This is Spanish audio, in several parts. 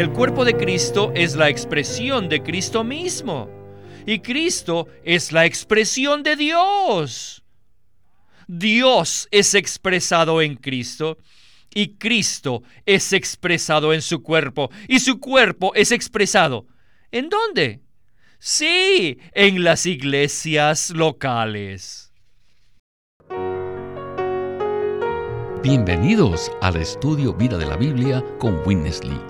El cuerpo de Cristo es la expresión de Cristo mismo. Y Cristo es la expresión de Dios. Dios es expresado en Cristo y Cristo es expresado en su cuerpo y su cuerpo es expresado. ¿En dónde? Sí, en las iglesias locales. Bienvenidos al estudio Vida de la Biblia con Witness Lee.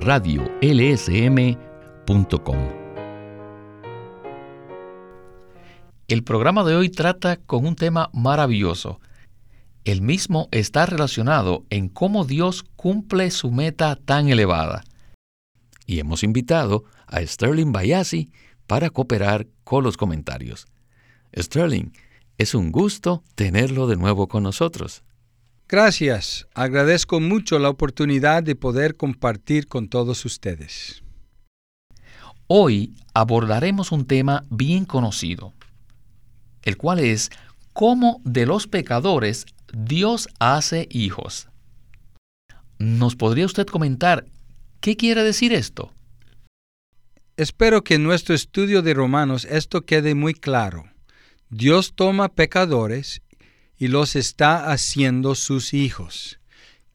radiolsm.com. El programa de hoy trata con un tema maravilloso. El mismo está relacionado en cómo Dios cumple su meta tan elevada. Y hemos invitado a Sterling Bayasi para cooperar con los comentarios. Sterling, es un gusto tenerlo de nuevo con nosotros. Gracias. Agradezco mucho la oportunidad de poder compartir con todos ustedes. Hoy abordaremos un tema bien conocido, el cual es cómo de los pecadores Dios hace hijos. ¿Nos podría usted comentar qué quiere decir esto? Espero que en nuestro estudio de Romanos esto quede muy claro. Dios toma pecadores y los está haciendo sus hijos.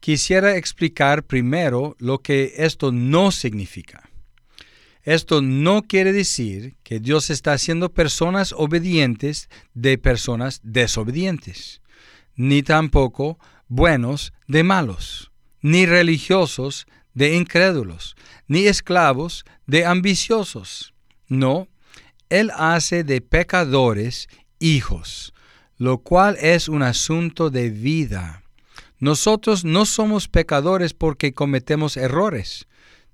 Quisiera explicar primero lo que esto no significa. Esto no quiere decir que Dios está haciendo personas obedientes de personas desobedientes, ni tampoco buenos de malos, ni religiosos de incrédulos, ni esclavos de ambiciosos. No, Él hace de pecadores hijos, lo cual es un asunto de vida. Nosotros no somos pecadores porque cometemos errores.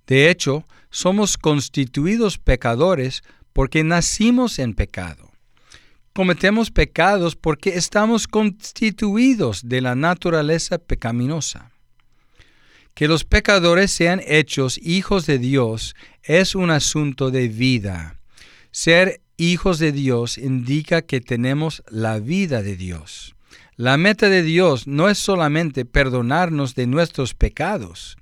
De hecho, somos constituidos pecadores porque nacimos en pecado. Cometemos pecados porque estamos constituidos de la naturaleza pecaminosa. Que los pecadores sean hechos hijos de Dios es un asunto de vida. Ser hijos de Dios indica que tenemos la vida de Dios. La meta de Dios no es solamente perdonarnos de nuestros pecados,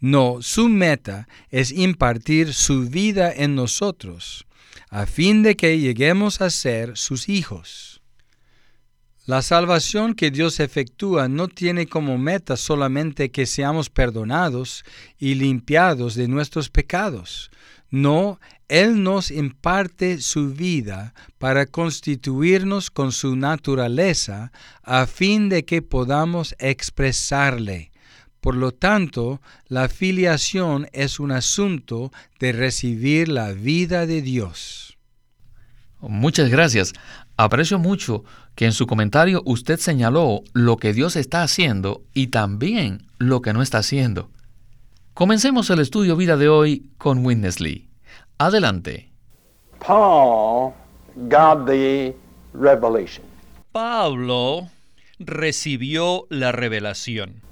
no, su meta es impartir su vida en nosotros, a fin de que lleguemos a ser sus hijos. La salvación que Dios efectúa no tiene como meta solamente que seamos perdonados y limpiados de nuestros pecados. No, Él nos imparte su vida para constituirnos con su naturaleza a fin de que podamos expresarle por lo tanto, la filiación es un asunto de recibir la vida de Dios. Muchas gracias. Aprecio mucho que en su comentario usted señaló lo que Dios está haciendo y también lo que no está haciendo. Comencemos el estudio vida de hoy con Witness Lee. Adelante. Paul Pablo recibió la revelación.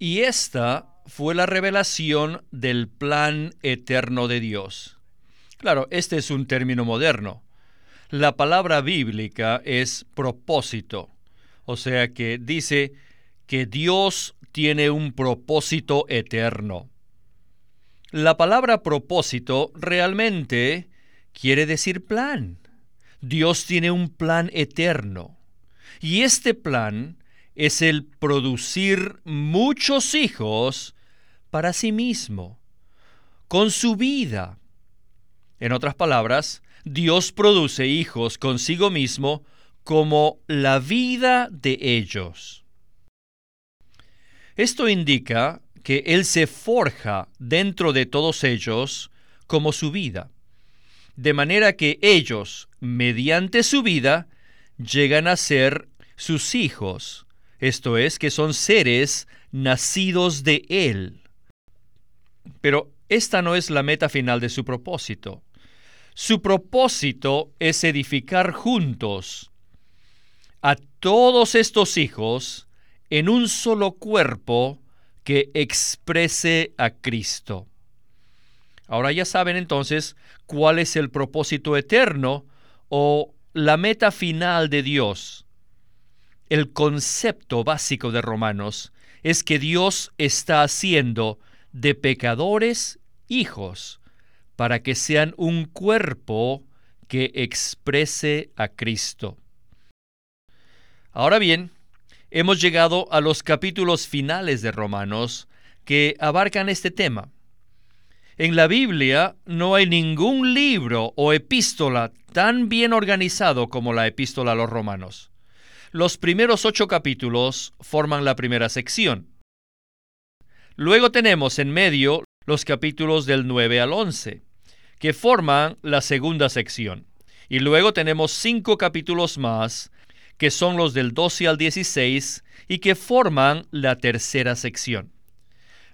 Y esta fue la revelación del plan eterno de Dios. Claro, este es un término moderno. La palabra bíblica es propósito, o sea que dice que Dios tiene un propósito eterno. La palabra propósito realmente quiere decir plan. Dios tiene un plan eterno. Y este plan es el producir muchos hijos para sí mismo, con su vida. En otras palabras, Dios produce hijos consigo mismo como la vida de ellos. Esto indica que Él se forja dentro de todos ellos como su vida, de manera que ellos, mediante su vida, llegan a ser sus hijos, esto es, que son seres nacidos de Él. Pero esta no es la meta final de su propósito. Su propósito es edificar juntos a todos estos hijos en un solo cuerpo que exprese a Cristo. Ahora ya saben entonces cuál es el propósito eterno o la meta final de Dios. El concepto básico de Romanos es que Dios está haciendo de pecadores hijos para que sean un cuerpo que exprese a Cristo. Ahora bien, hemos llegado a los capítulos finales de Romanos que abarcan este tema. En la Biblia no hay ningún libro o epístola tan bien organizado como la epístola a los romanos. Los primeros ocho capítulos forman la primera sección. Luego tenemos en medio los capítulos del 9 al 11, que forman la segunda sección. Y luego tenemos cinco capítulos más, que son los del 12 al 16 y que forman la tercera sección.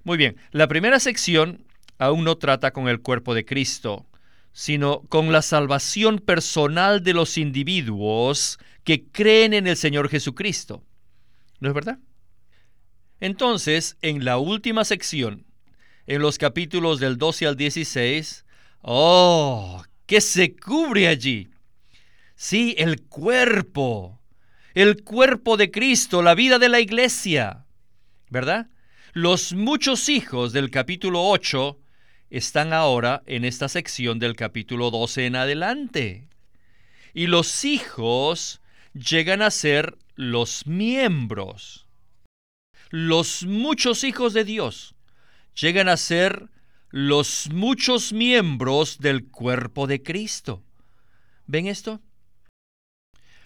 Muy bien, la primera sección aún no trata con el cuerpo de Cristo, sino con la salvación personal de los individuos que creen en el Señor Jesucristo. ¿No es verdad? Entonces, en la última sección, en los capítulos del 12 al 16, ¡oh! ¿Qué se cubre allí? Sí, el cuerpo, el cuerpo de Cristo, la vida de la iglesia, ¿verdad? Los muchos hijos del capítulo 8 están ahora en esta sección del capítulo 12 en adelante. Y los hijos llegan a ser los miembros. Los muchos hijos de Dios llegan a ser los muchos miembros del cuerpo de Cristo. ¿Ven esto?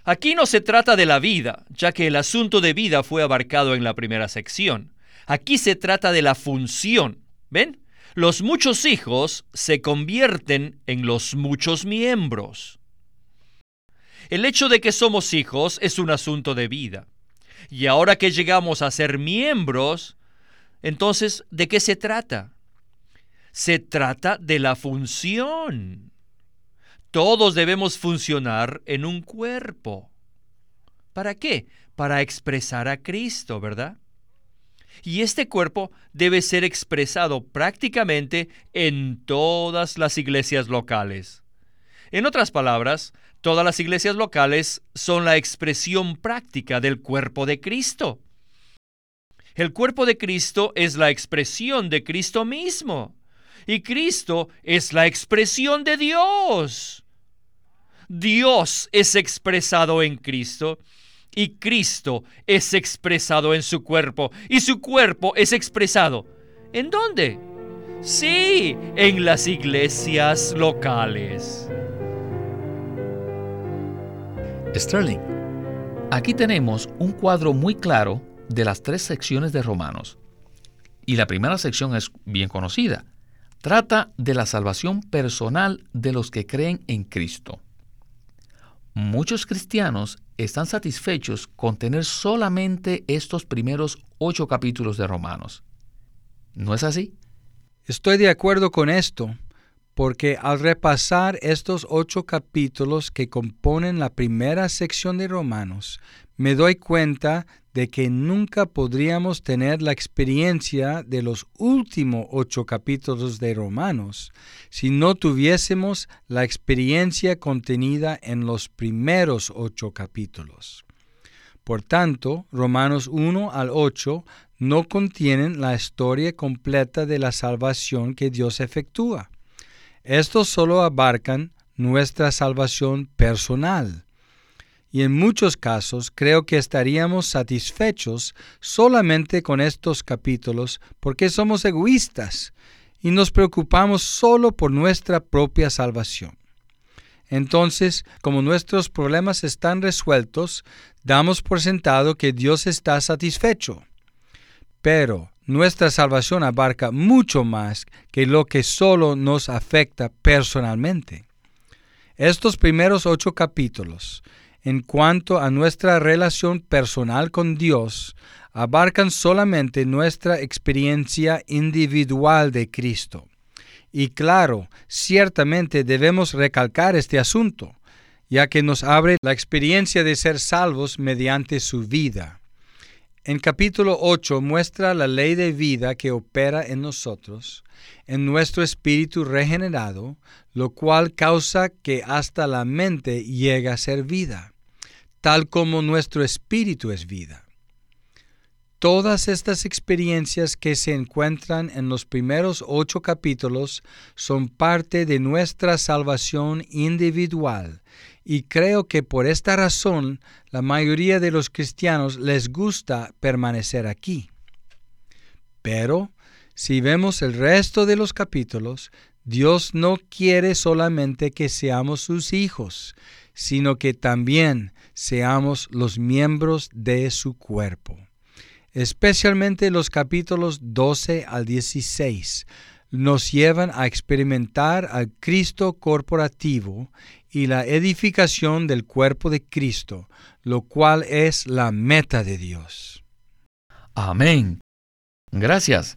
Aquí no se trata de la vida, ya que el asunto de vida fue abarcado en la primera sección. Aquí se trata de la función. ¿Ven? los muchos hijos se convierten en los muchos miembros. El hecho de que somos hijos es un asunto de vida. Y ahora que llegamos a ser miembros, entonces, ¿de qué se trata? Se trata de la función. Todos debemos funcionar en un cuerpo. ¿Para qué? Para expresar a Cristo, ¿verdad? Y este cuerpo debe ser expresado prácticamente en todas las iglesias locales. En otras palabras, todas las iglesias locales son la expresión práctica del cuerpo de Cristo. El cuerpo de Cristo es la expresión de Cristo mismo. Y Cristo es la expresión de Dios. Dios es expresado en Cristo y Cristo es expresado en su cuerpo y su cuerpo es expresado. ¿En dónde? Sí, en las iglesias locales. Sterling, aquí tenemos un cuadro muy claro de las tres secciones de Romanos. Y la primera sección es bien conocida. Trata de la salvación personal de los que creen en Cristo. Muchos cristianos están satisfechos con tener solamente estos primeros ocho capítulos de Romanos. ¿No es así? Estoy de acuerdo con esto, porque al repasar estos ocho capítulos que componen la primera sección de Romanos, me doy cuenta de que nunca podríamos tener la experiencia de los últimos ocho capítulos de Romanos si no tuviésemos la experiencia contenida en los primeros ocho capítulos. Por tanto, Romanos 1 al 8 no contienen la historia completa de la salvación que Dios efectúa. Estos solo abarcan nuestra salvación personal y en muchos casos creo que estaríamos satisfechos solamente con estos capítulos porque somos egoístas y nos preocupamos solo por nuestra propia salvación. Entonces, como nuestros problemas están resueltos, damos por sentado que Dios está satisfecho. Pero nuestra salvación abarca mucho más que lo que solo nos afecta personalmente. Estos primeros ocho capítulos en cuanto a nuestra relación personal con Dios abarcan solamente nuestra experiencia individual de Cristo. Y claro, ciertamente debemos recalcar este asunto, ya que nos abre la experiencia de ser salvos mediante su vida. En capítulo 8 muestra la ley de vida que opera en nosotros, en nuestro espíritu regenerado, lo cual causa que hasta la mente llegue a ser vida, tal como nuestro espíritu es vida. Todas estas experiencias que se encuentran en los primeros ocho capítulos son parte de nuestra salvación individual y creo que por esta razón la mayoría de los cristianos les gusta permanecer aquí. Pero si vemos el resto de los capítulos, Dios no quiere solamente que seamos sus hijos, sino que también seamos los miembros de su cuerpo especialmente los capítulos 12 al 16, nos llevan a experimentar al Cristo corporativo y la edificación del cuerpo de Cristo, lo cual es la meta de Dios. Amén. Gracias.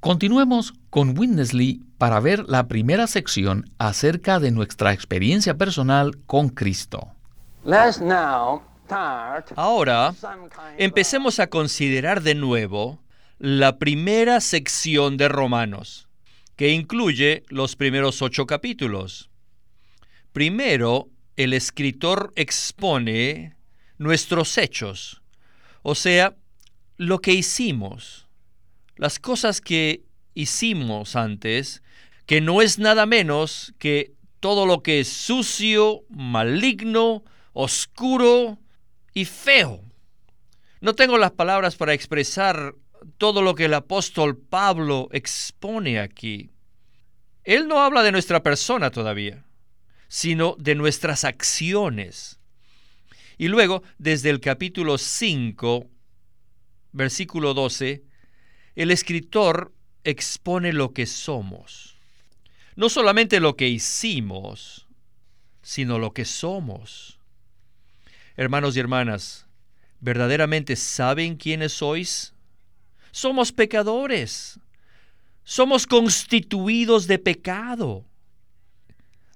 Continuemos con Winnesley para ver la primera sección acerca de nuestra experiencia personal con Cristo. Ahora, empecemos a considerar de nuevo la primera sección de Romanos, que incluye los primeros ocho capítulos. Primero, el escritor expone nuestros hechos, o sea, lo que hicimos, las cosas que hicimos antes, que no es nada menos que todo lo que es sucio, maligno, oscuro, y feo. No tengo las palabras para expresar todo lo que el apóstol Pablo expone aquí. Él no habla de nuestra persona todavía, sino de nuestras acciones. Y luego, desde el capítulo 5, versículo 12, el escritor expone lo que somos. No solamente lo que hicimos, sino lo que somos. Hermanos y hermanas, ¿verdaderamente saben quiénes sois? Somos pecadores. Somos constituidos de pecado.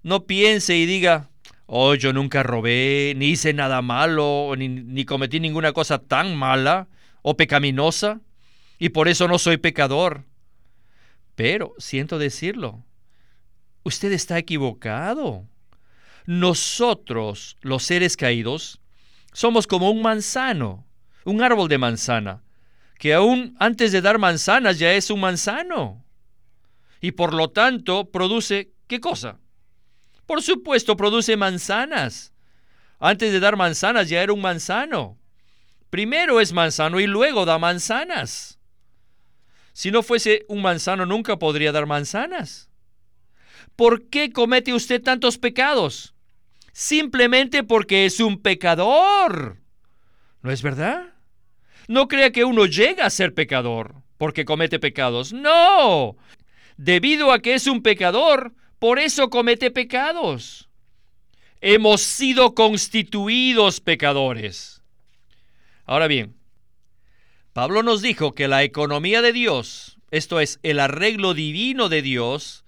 No piense y diga, oh, yo nunca robé, ni hice nada malo, ni, ni cometí ninguna cosa tan mala o pecaminosa, y por eso no soy pecador. Pero, siento decirlo, usted está equivocado. Nosotros, los seres caídos, somos como un manzano, un árbol de manzana, que aún antes de dar manzanas ya es un manzano. Y por lo tanto produce, ¿qué cosa? Por supuesto, produce manzanas. Antes de dar manzanas ya era un manzano. Primero es manzano y luego da manzanas. Si no fuese un manzano nunca podría dar manzanas. ¿Por qué comete usted tantos pecados? Simplemente porque es un pecador. ¿No es verdad? No crea que uno llega a ser pecador porque comete pecados. No. Debido a que es un pecador, por eso comete pecados. Hemos sido constituidos pecadores. Ahora bien, Pablo nos dijo que la economía de Dios, esto es, el arreglo divino de Dios,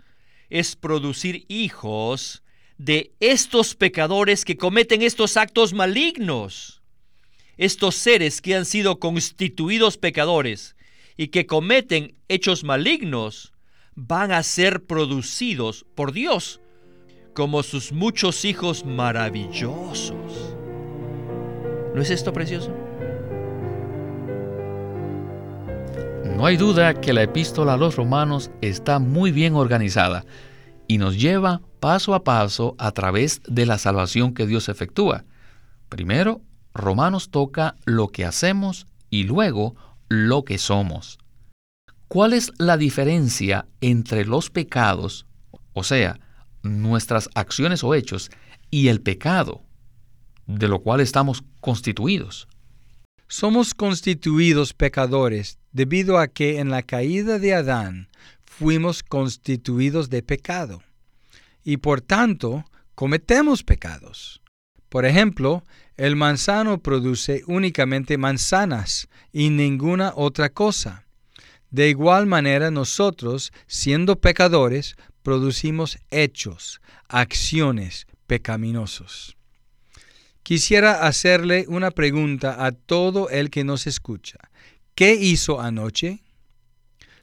es producir hijos de estos pecadores que cometen estos actos malignos. Estos seres que han sido constituidos pecadores y que cometen hechos malignos van a ser producidos por Dios como sus muchos hijos maravillosos. ¿No es esto precioso? No hay duda que la epístola a los romanos está muy bien organizada y nos lleva paso a paso a través de la salvación que Dios efectúa. Primero, Romanos toca lo que hacemos y luego lo que somos. ¿Cuál es la diferencia entre los pecados, o sea, nuestras acciones o hechos, y el pecado, de lo cual estamos constituidos? Somos constituidos pecadores debido a que en la caída de Adán fuimos constituidos de pecado y por tanto cometemos pecados. Por ejemplo, el manzano produce únicamente manzanas y ninguna otra cosa. De igual manera nosotros, siendo pecadores, producimos hechos, acciones pecaminosos. Quisiera hacerle una pregunta a todo el que nos escucha. ¿Qué hizo anoche?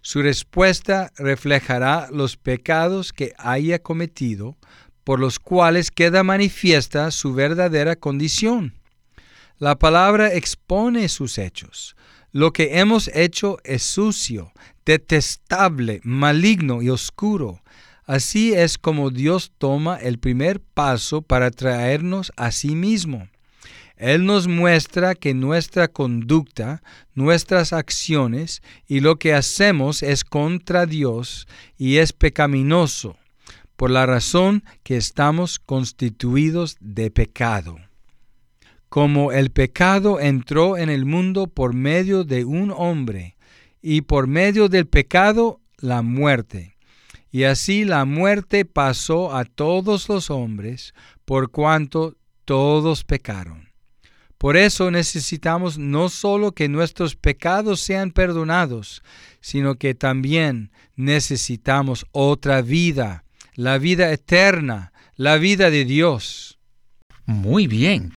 Su respuesta reflejará los pecados que haya cometido, por los cuales queda manifiesta su verdadera condición. La palabra expone sus hechos. Lo que hemos hecho es sucio, detestable, maligno y oscuro. Así es como Dios toma el primer paso para traernos a sí mismo. Él nos muestra que nuestra conducta, nuestras acciones y lo que hacemos es contra Dios y es pecaminoso, por la razón que estamos constituidos de pecado. Como el pecado entró en el mundo por medio de un hombre, y por medio del pecado la muerte. Y así la muerte pasó a todos los hombres, por cuanto todos pecaron. Por eso necesitamos no solo que nuestros pecados sean perdonados, sino que también necesitamos otra vida, la vida eterna, la vida de Dios. Muy bien.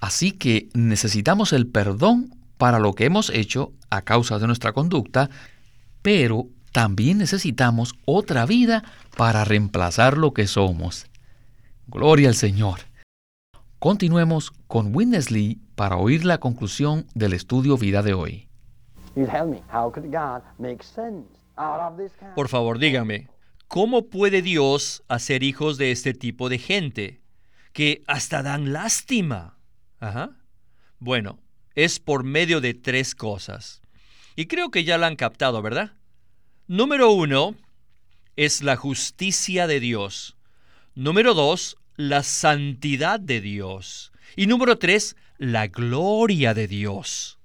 Así que necesitamos el perdón para lo que hemos hecho a causa de nuestra conducta, pero también necesitamos otra vida para reemplazar lo que somos. Gloria al Señor. Continuemos con Winnesley para oír la conclusión del estudio vida de hoy. Por favor, dígame, ¿cómo puede Dios hacer hijos de este tipo de gente que hasta dan lástima? Ajá. Bueno, es por medio de tres cosas. Y creo que ya la han captado, ¿verdad? Número uno es la justicia de Dios. Número dos, la santidad de Dios. Y número tres, la gloria de Dios.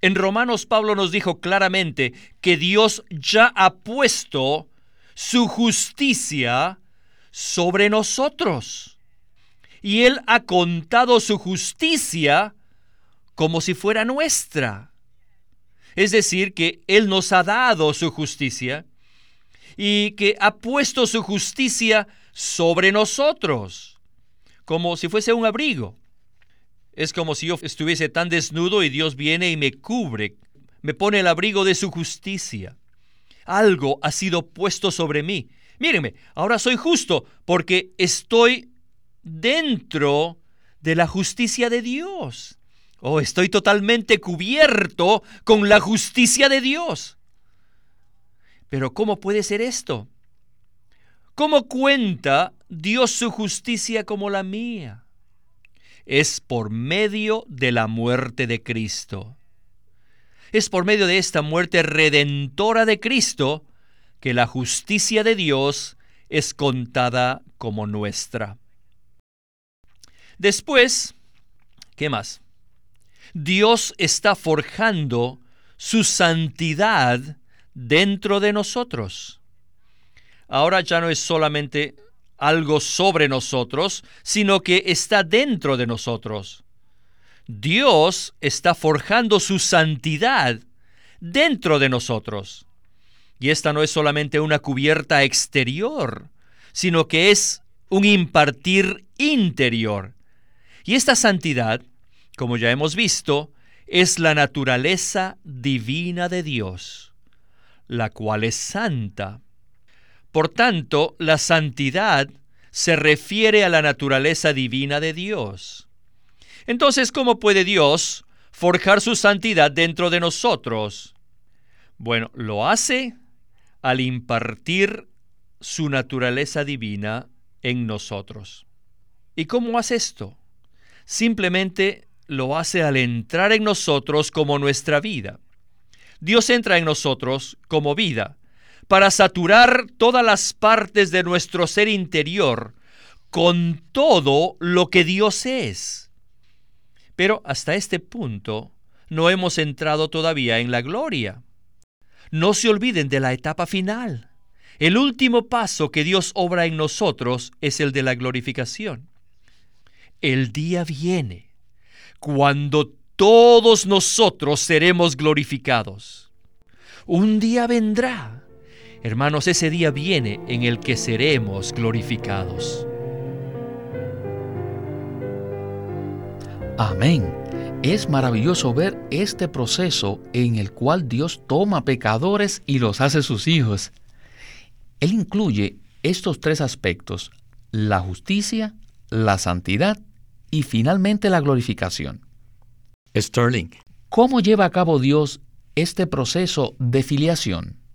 En Romanos Pablo nos dijo claramente que Dios ya ha puesto su justicia sobre nosotros. Y Él ha contado su justicia como si fuera nuestra. Es decir, que Él nos ha dado su justicia y que ha puesto su justicia sobre nosotros, como si fuese un abrigo. Es como si yo estuviese tan desnudo y Dios viene y me cubre, me pone el abrigo de su justicia. Algo ha sido puesto sobre mí. Mírenme, ahora soy justo porque estoy dentro de la justicia de Dios. Oh, estoy totalmente cubierto con la justicia de Dios. Pero ¿cómo puede ser esto? ¿Cómo cuenta Dios su justicia como la mía? Es por medio de la muerte de Cristo. Es por medio de esta muerte redentora de Cristo que la justicia de Dios es contada como nuestra. Después, ¿qué más? Dios está forjando su santidad dentro de nosotros ahora ya no es solamente algo sobre nosotros, sino que está dentro de nosotros. Dios está forjando su santidad dentro de nosotros. Y esta no es solamente una cubierta exterior, sino que es un impartir interior. Y esta santidad, como ya hemos visto, es la naturaleza divina de Dios, la cual es santa. Por tanto, la santidad se refiere a la naturaleza divina de Dios. Entonces, ¿cómo puede Dios forjar su santidad dentro de nosotros? Bueno, lo hace al impartir su naturaleza divina en nosotros. ¿Y cómo hace esto? Simplemente lo hace al entrar en nosotros como nuestra vida. Dios entra en nosotros como vida, para saturar todas las partes de nuestro ser interior con todo lo que Dios es. Pero hasta este punto no hemos entrado todavía en la gloria. No se olviden de la etapa final. El último paso que Dios obra en nosotros es el de la glorificación. el día viene cuando todos nosotros seremos glorificados. Un día vendrá. Hermanos, ese día viene en el que seremos glorificados. Amén. Es maravilloso ver este proceso en el cual Dios toma pecadores y los hace sus hijos. Él incluye estos tres aspectos, la justicia, la santidad y finalmente la glorificación. Sterling, ¿cómo lleva a cabo Dios este proceso de filiación?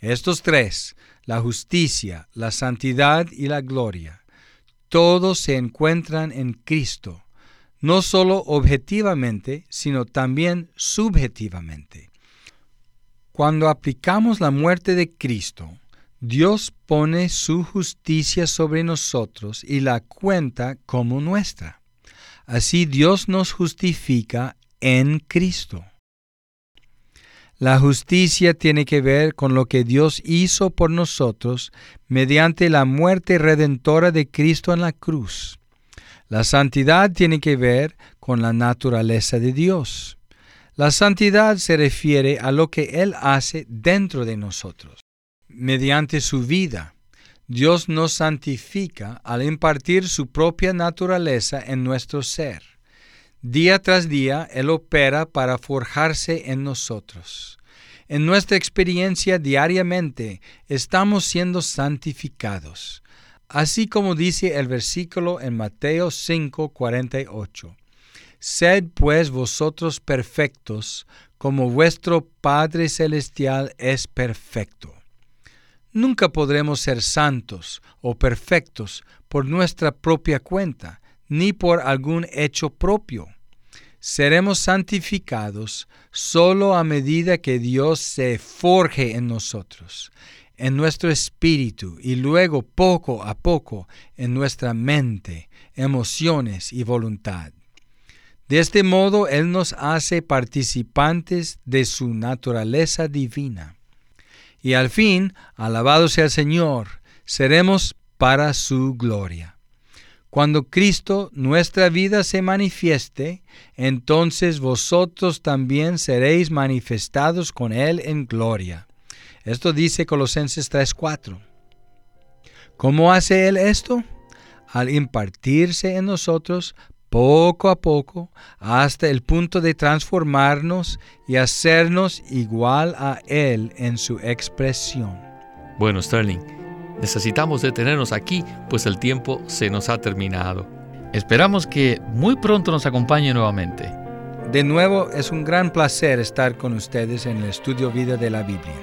Estos tres, la justicia, la santidad y la gloria, todos se encuentran en Cristo, no solo objetivamente, sino también subjetivamente. Cuando aplicamos la muerte de Cristo, Dios pone su justicia sobre nosotros y la cuenta como nuestra. Así Dios nos justifica en Cristo. La justicia tiene que ver con lo que Dios hizo por nosotros mediante la muerte redentora de Cristo en la cruz. La santidad tiene que ver con la naturaleza de Dios. La santidad se refiere a lo que Él hace dentro de nosotros mediante su vida. Dios nos santifica al impartir su propia naturaleza en nuestro ser. Día tras día Él opera para forjarse en nosotros. En nuestra experiencia diariamente estamos siendo santificados, así como dice el versículo en Mateo 5, 48. Sed pues vosotros perfectos, como vuestro Padre Celestial es perfecto. Nunca podremos ser santos o perfectos por nuestra propia cuenta, ni por algún hecho propio. Seremos santificados solo a medida que Dios se forje en nosotros, en nuestro espíritu y luego poco a poco en nuestra mente, emociones y voluntad. De este modo Él nos hace participantes de su naturaleza divina y al fin, alabado sea el Señor, seremos para su gloria. Cuando Cristo nuestra vida se manifieste, entonces vosotros también seréis manifestados con Él en gloria. Esto dice Colosenses 3:4. ¿Cómo hace Él esto? Al impartirse en nosotros poco a poco hasta el punto de transformarnos y hacernos igual a Él en su expresión. Bueno, Sterling, necesitamos detenernos aquí, pues el tiempo se nos ha terminado. Esperamos que muy pronto nos acompañe nuevamente. De nuevo, es un gran placer estar con ustedes en el estudio vida de la Biblia.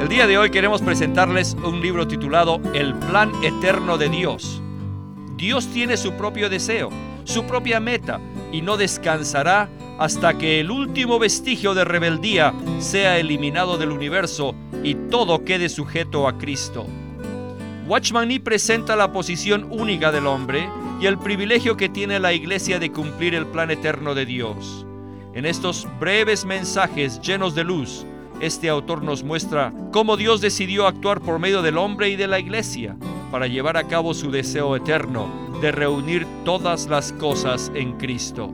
El día de hoy queremos presentarles un libro titulado El plan eterno de Dios. Dios tiene su propio deseo, su propia meta, y no descansará hasta que el último vestigio de rebeldía sea eliminado del universo y todo quede sujeto a Cristo. Watchman Nee presenta la posición única del hombre y el privilegio que tiene la iglesia de cumplir el plan eterno de Dios. En estos breves mensajes llenos de luz, este autor nos muestra cómo Dios decidió actuar por medio del hombre y de la iglesia para llevar a cabo su deseo eterno de reunir todas las cosas en Cristo.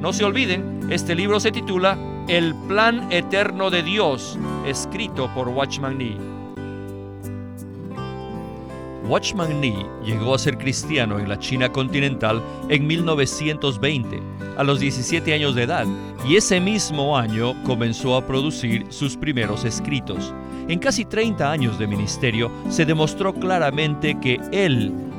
No se olviden, este libro se titula El plan eterno de Dios, escrito por Watchman Nee. Watchman Nee llegó a ser cristiano en la China continental en 1920, a los 17 años de edad, y ese mismo año comenzó a producir sus primeros escritos. En casi 30 años de ministerio se demostró claramente que él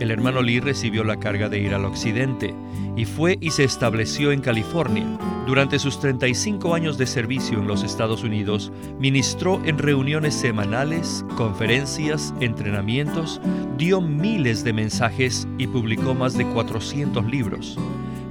el hermano Lee recibió la carga de ir al occidente y fue y se estableció en California. Durante sus 35 años de servicio en los Estados Unidos, ministró en reuniones semanales, conferencias, entrenamientos, dio miles de mensajes y publicó más de 400 libros.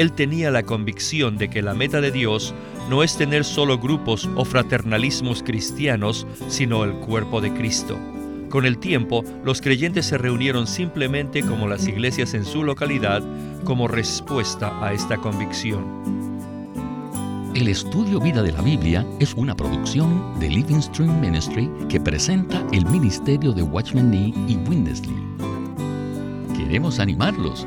él tenía la convicción de que la meta de Dios no es tener solo grupos o fraternalismos cristianos, sino el cuerpo de Cristo. Con el tiempo, los creyentes se reunieron simplemente como las iglesias en su localidad como respuesta a esta convicción. El estudio Vida de la Biblia es una producción de Living Stream Ministry que presenta el ministerio de Watchman Nee y Winnesley. Queremos animarlos